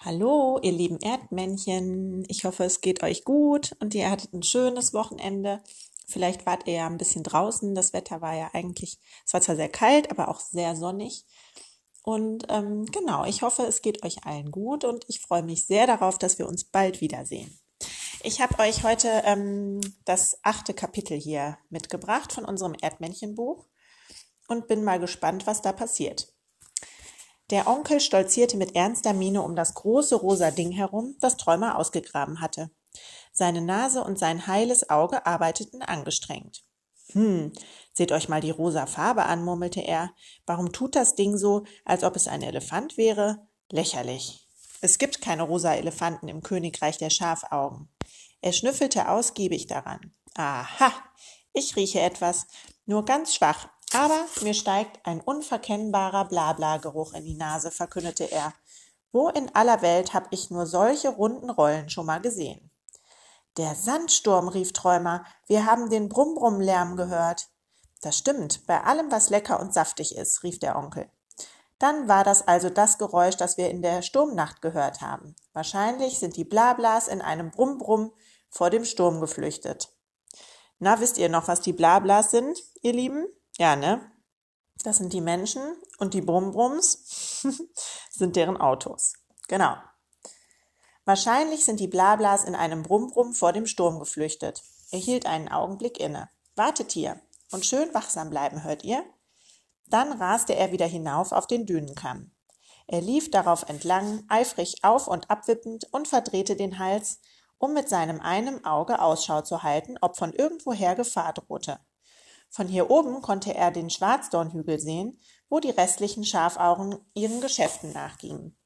Hallo, ihr lieben Erdmännchen. Ich hoffe, es geht euch gut und ihr hattet ein schönes Wochenende. Vielleicht wart ihr ja ein bisschen draußen. Das Wetter war ja eigentlich, es war zwar sehr kalt, aber auch sehr sonnig. Und ähm, genau, ich hoffe, es geht euch allen gut und ich freue mich sehr darauf, dass wir uns bald wiedersehen. Ich habe euch heute ähm, das achte Kapitel hier mitgebracht von unserem Erdmännchenbuch und bin mal gespannt, was da passiert. Der Onkel stolzierte mit ernster Miene um das große rosa Ding herum, das Träumer ausgegraben hatte. Seine Nase und sein heiles Auge arbeiteten angestrengt. Hm, seht euch mal die rosa Farbe an, murmelte er. Warum tut das Ding so, als ob es ein Elefant wäre? Lächerlich. Es gibt keine rosa Elefanten im Königreich der Schafaugen. Er schnüffelte ausgiebig daran. Aha, ich rieche etwas, nur ganz schwach, aber mir steigt ein unverkennbarer Blabla-Geruch in die Nase, verkündete er. Wo in aller Welt hab ich nur solche runden Rollen schon mal gesehen? Der Sandsturm, rief Träumer, wir haben den Brumm-Brumm-Lärm gehört. Das stimmt, bei allem, was lecker und saftig ist, rief der Onkel. Dann war das also das Geräusch, das wir in der Sturmnacht gehört haben. Wahrscheinlich sind die Blablas in einem Brumm-Brumm vor dem Sturm geflüchtet. Na, wisst ihr noch, was die Blablas sind, ihr Lieben? Ja, ne? Das sind die Menschen und die Brumbrums sind deren Autos. Genau. Wahrscheinlich sind die Blablas in einem Brumbrum vor dem Sturm geflüchtet. Er hielt einen Augenblick inne. Wartet hier und schön wachsam bleiben, hört ihr? Dann raste er wieder hinauf auf den Dünenkamm. Er lief darauf entlang, eifrig auf und abwippend und verdrehte den Hals, um mit seinem einen Auge Ausschau zu halten, ob von irgendwoher Gefahr drohte. Von hier oben konnte er den Schwarzdornhügel sehen, wo die restlichen Schafaugen ihren Geschäften nachgingen.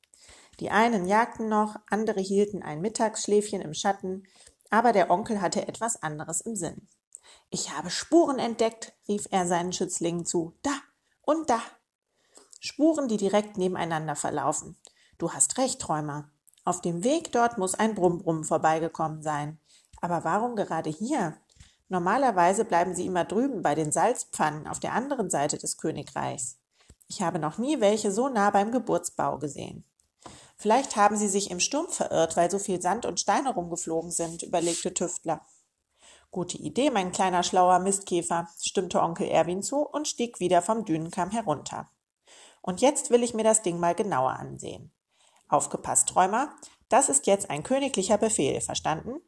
Die einen jagten noch, andere hielten ein Mittagsschläfchen im Schatten, aber der Onkel hatte etwas anderes im Sinn. Ich habe Spuren entdeckt, rief er seinen Schützlingen zu. Da und da. Spuren, die direkt nebeneinander verlaufen. Du hast recht, Träumer. Auf dem Weg dort muss ein Brummbrumm vorbeigekommen sein. Aber warum gerade hier? Normalerweise bleiben sie immer drüben bei den Salzpfannen auf der anderen Seite des Königreichs. Ich habe noch nie welche so nah beim Geburtsbau gesehen. Vielleicht haben sie sich im Sturm verirrt, weil so viel Sand und Steine rumgeflogen sind, überlegte Tüftler. Gute Idee, mein kleiner schlauer Mistkäfer, stimmte Onkel Erwin zu und stieg wieder vom Dünenkamm herunter. Und jetzt will ich mir das Ding mal genauer ansehen. Aufgepasst, Träumer, das ist jetzt ein königlicher Befehl, verstanden?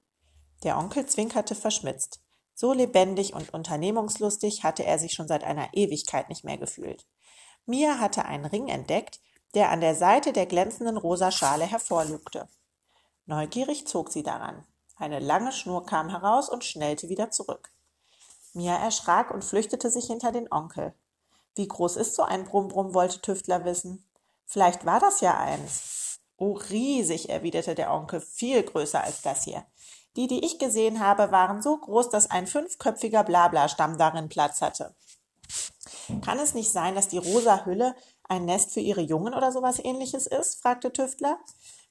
Der Onkel zwinkerte verschmitzt. So lebendig und unternehmungslustig hatte er sich schon seit einer Ewigkeit nicht mehr gefühlt. Mia hatte einen Ring entdeckt, der an der Seite der glänzenden rosa Schale hervorlugte. Neugierig zog sie daran. Eine lange Schnur kam heraus und schnellte wieder zurück. Mia erschrak und flüchtete sich hinter den Onkel. Wie groß ist so ein Brumm-Brumm, wollte Tüftler wissen. Vielleicht war das ja eins. Oh, riesig, erwiderte der Onkel, viel größer als das hier. Die, die ich gesehen habe, waren so groß, dass ein fünfköpfiger Blabla-Stamm darin Platz hatte. Kann es nicht sein, dass die rosa Hülle ein Nest für ihre Jungen oder sowas ähnliches ist? fragte Tüftler.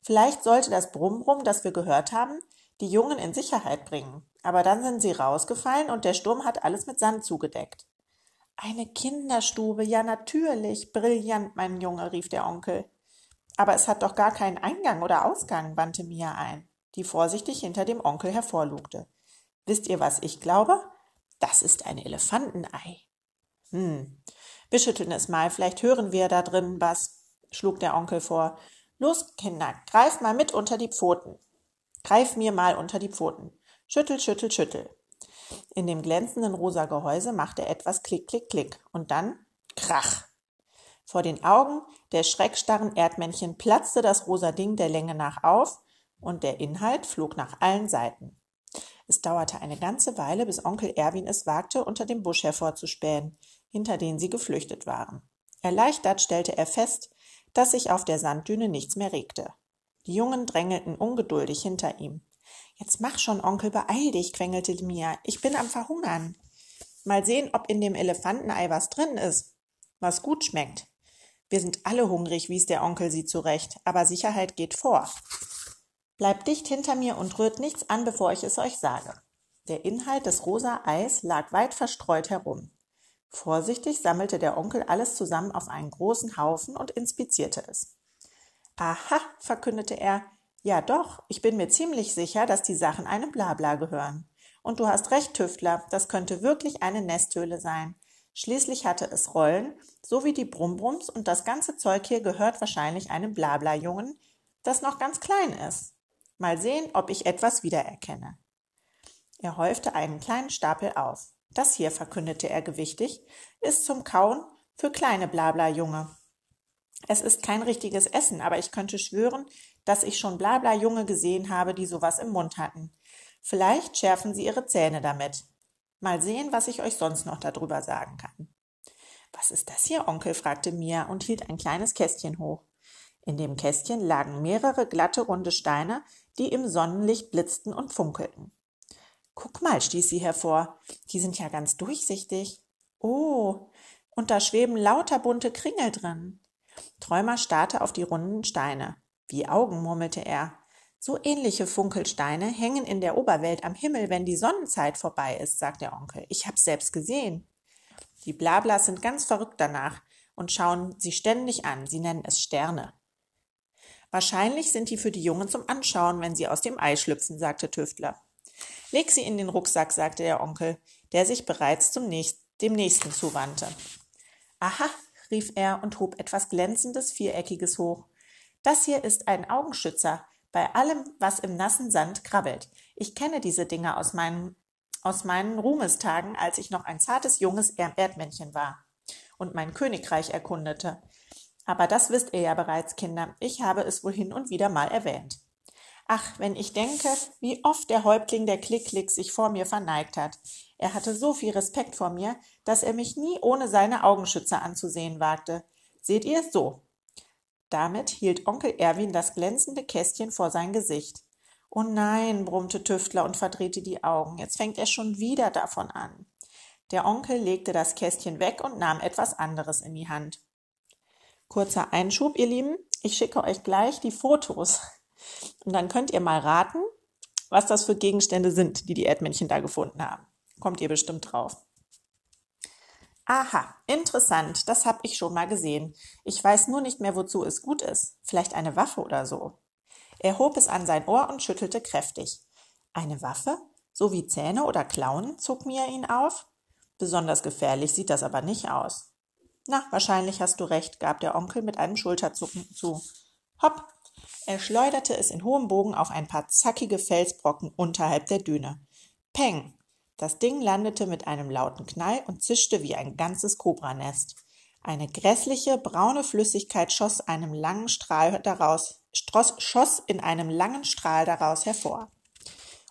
Vielleicht sollte das Brummrum, das wir gehört haben, die Jungen in Sicherheit bringen. Aber dann sind sie rausgefallen und der Sturm hat alles mit Sand zugedeckt. Eine Kinderstube, ja natürlich, brillant, mein Junge, rief der Onkel. Aber es hat doch gar keinen Eingang oder Ausgang, wandte Mia ein die vorsichtig hinter dem Onkel hervorlugte. Wisst ihr, was ich glaube? Das ist ein Elefantenei. Hm. Wir schütteln es mal, vielleicht hören wir da drin was, schlug der Onkel vor. Los, Kinder, greif mal mit unter die Pfoten. Greif mir mal unter die Pfoten. Schüttel, schüttel, schüttel. In dem glänzenden rosa Gehäuse machte etwas Klick, Klick, Klick und dann Krach. Vor den Augen der schreckstarren Erdmännchen platzte das rosa Ding der Länge nach auf und der Inhalt flog nach allen Seiten. Es dauerte eine ganze Weile, bis Onkel Erwin es wagte, unter dem Busch hervorzuspähen, hinter den sie geflüchtet waren. Erleichtert stellte er fest, dass sich auf der Sanddüne nichts mehr regte. Die Jungen drängelten ungeduldig hinter ihm. Jetzt mach schon, Onkel, beeil dich, quengelte Mia. Ich bin am Verhungern. Mal sehen, ob in dem Elefantenei was drin ist, was gut schmeckt. Wir sind alle hungrig, wies der Onkel sie zurecht, aber Sicherheit geht vor. Bleibt dicht hinter mir und rührt nichts an, bevor ich es euch sage. Der Inhalt des rosa Eis lag weit verstreut herum. Vorsichtig sammelte der Onkel alles zusammen auf einen großen Haufen und inspizierte es. Aha, verkündete er. Ja doch, ich bin mir ziemlich sicher, dass die Sachen einem Blabla gehören. Und du hast recht, Tüftler, das könnte wirklich eine Nesthöhle sein. Schließlich hatte es Rollen, so wie die Brumbrums und das ganze Zeug hier gehört wahrscheinlich einem Blabla-Jungen, das noch ganz klein ist. Mal sehen, ob ich etwas wiedererkenne. Er häufte einen kleinen Stapel auf. Das hier, verkündete er gewichtig, ist zum Kauen für kleine Blabla-Junge. Es ist kein richtiges Essen, aber ich könnte schwören, dass ich schon Blabla-Junge gesehen habe, die sowas im Mund hatten. Vielleicht schärfen sie ihre Zähne damit. Mal sehen, was ich euch sonst noch darüber sagen kann. Was ist das hier, Onkel? fragte Mia und hielt ein kleines Kästchen hoch. In dem Kästchen lagen mehrere glatte, runde Steine, die im Sonnenlicht blitzten und funkelten. Guck mal, stieß sie hervor, die sind ja ganz durchsichtig. Oh, und da schweben lauter bunte Kringel drin. Träumer starrte auf die runden Steine. Wie Augen, murmelte er. So ähnliche Funkelsteine hängen in der Oberwelt am Himmel, wenn die Sonnenzeit vorbei ist, sagt der Onkel. Ich hab's selbst gesehen. Die Blablas sind ganz verrückt danach und schauen sie ständig an. Sie nennen es Sterne. Wahrscheinlich sind die für die Jungen zum Anschauen, wenn sie aus dem Ei schlüpfen, sagte Tüftler. Leg sie in den Rucksack, sagte der Onkel, der sich bereits zum nächsten, dem nächsten zuwandte. Aha, rief er und hob etwas glänzendes Viereckiges hoch. Das hier ist ein Augenschützer bei allem, was im nassen Sand krabbelt. Ich kenne diese Dinger aus meinen, aus meinen Ruhmestagen, als ich noch ein zartes junges Erdmännchen war und mein Königreich erkundete. Aber das wisst ihr ja bereits, Kinder. Ich habe es wohl hin und wieder mal erwähnt. Ach, wenn ich denke, wie oft der Häuptling der Klick-Klick sich vor mir verneigt hat. Er hatte so viel Respekt vor mir, dass er mich nie ohne seine Augenschützer anzusehen wagte. Seht ihr so? Damit hielt Onkel Erwin das glänzende Kästchen vor sein Gesicht. Oh nein, brummte Tüftler und verdrehte die Augen. Jetzt fängt er schon wieder davon an. Der Onkel legte das Kästchen weg und nahm etwas anderes in die Hand. Kurzer Einschub, ihr Lieben. Ich schicke euch gleich die Fotos und dann könnt ihr mal raten, was das für Gegenstände sind, die die Erdmännchen da gefunden haben. Kommt ihr bestimmt drauf. Aha, interessant, das habe ich schon mal gesehen. Ich weiß nur nicht mehr, wozu es gut ist. Vielleicht eine Waffe oder so. Er hob es an sein Ohr und schüttelte kräftig. Eine Waffe? So wie Zähne oder Klauen? zog Mia ihn auf. Besonders gefährlich sieht das aber nicht aus. Na, wahrscheinlich hast du recht, gab der Onkel mit einem Schulterzucken zu. Hopp, er schleuderte es in hohem Bogen auf ein paar zackige Felsbrocken unterhalb der Düne. Peng! Das Ding landete mit einem lauten Knall und zischte wie ein ganzes Kobranest. Eine grässliche, braune Flüssigkeit schoss einem langen Strahl daraus, stross, schoss in einem langen Strahl daraus hervor.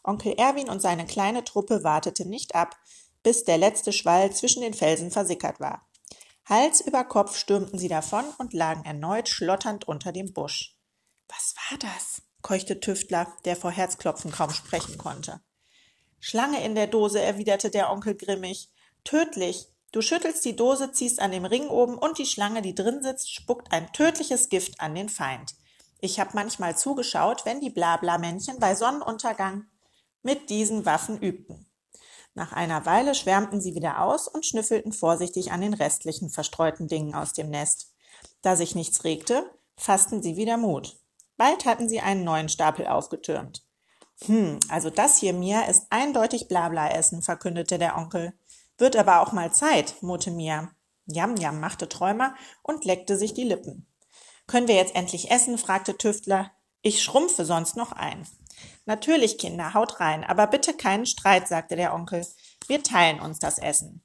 Onkel Erwin und seine kleine Truppe wartete nicht ab, bis der letzte Schwall zwischen den Felsen versickert war. Hals über Kopf stürmten sie davon und lagen erneut schlotternd unter dem Busch. Was war das? keuchte Tüftler, der vor Herzklopfen kaum sprechen konnte. Schlange in der Dose, erwiderte der Onkel grimmig. Tödlich. Du schüttelst die Dose, ziehst an dem Ring oben und die Schlange, die drin sitzt, spuckt ein tödliches Gift an den Feind. Ich hab manchmal zugeschaut, wenn die Blabla-Männchen bei Sonnenuntergang mit diesen Waffen übten. Nach einer Weile schwärmten sie wieder aus und schnüffelten vorsichtig an den restlichen verstreuten Dingen aus dem Nest. Da sich nichts regte, fassten sie wieder Mut. Bald hatten sie einen neuen Stapel aufgetürmt. Hm, also das hier, Mia, ist eindeutig Blabla-Essen, verkündete der Onkel. Wird aber auch mal Zeit, murrte Mia. Jam, jam, machte Träumer und leckte sich die Lippen. Können wir jetzt endlich essen? fragte Tüftler. Ich schrumpfe sonst noch ein. Natürlich, Kinder, haut rein, aber bitte keinen Streit, sagte der Onkel. Wir teilen uns das Essen.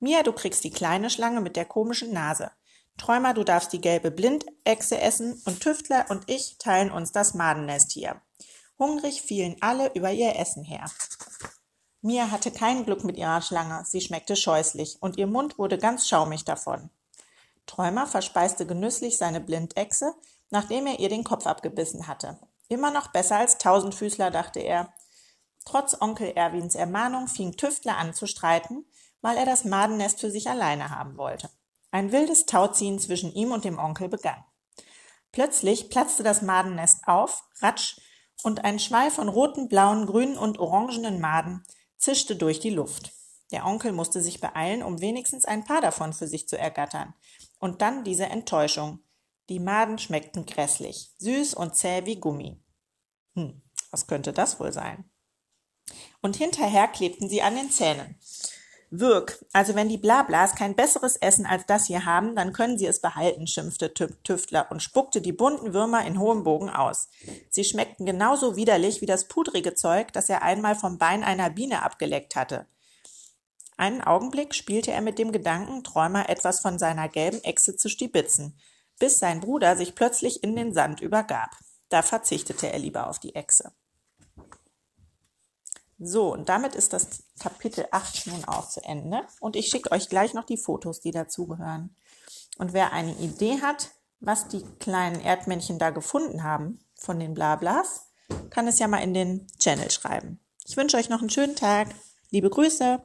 Mia, du kriegst die kleine Schlange mit der komischen Nase. Träumer, du darfst die gelbe Blindechse essen und Tüftler und ich teilen uns das Madennest hier. Hungrig fielen alle über ihr Essen her. Mia hatte kein Glück mit ihrer Schlange, sie schmeckte scheußlich und ihr Mund wurde ganz schaumig davon. Träumer verspeiste genüsslich seine Blindechse, nachdem er ihr den Kopf abgebissen hatte. Immer noch besser als Tausendfüßler, dachte er. Trotz Onkel Erwins Ermahnung fing Tüftler an zu streiten, weil er das Madennest für sich alleine haben wollte. Ein wildes Tauziehen zwischen ihm und dem Onkel begann. Plötzlich platzte das Madennest auf, ratsch, und ein Schwall von roten, blauen, grünen und orangenen Maden zischte durch die Luft. Der Onkel musste sich beeilen, um wenigstens ein paar davon für sich zu ergattern. Und dann diese Enttäuschung. Die Maden schmeckten grässlich, süß und zäh wie Gummi. Hm, was könnte das wohl sein? Und hinterher klebten sie an den Zähnen. Wirk, also wenn die Blablas kein besseres Essen als das hier haben, dann können sie es behalten, schimpfte Tüftler und spuckte die bunten Würmer in hohem Bogen aus. Sie schmeckten genauso widerlich wie das pudrige Zeug, das er einmal vom Bein einer Biene abgeleckt hatte. Einen Augenblick spielte er mit dem Gedanken, Träumer etwas von seiner gelben Echse zu stibitzen, bis sein Bruder sich plötzlich in den Sand übergab. Da verzichtete er lieber auf die Echse. So, und damit ist das Kapitel 8 nun auch zu Ende. Und ich schicke euch gleich noch die Fotos, die dazugehören. Und wer eine Idee hat, was die kleinen Erdmännchen da gefunden haben von den Blablas, kann es ja mal in den Channel schreiben. Ich wünsche euch noch einen schönen Tag. Liebe Grüße.